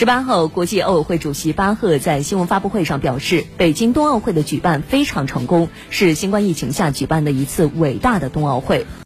十八号国际奥委会主席巴赫在新闻发布会上表示北京冬奥会的举办非常成功是新冠疫情下举办的一次伟大的冬奥会。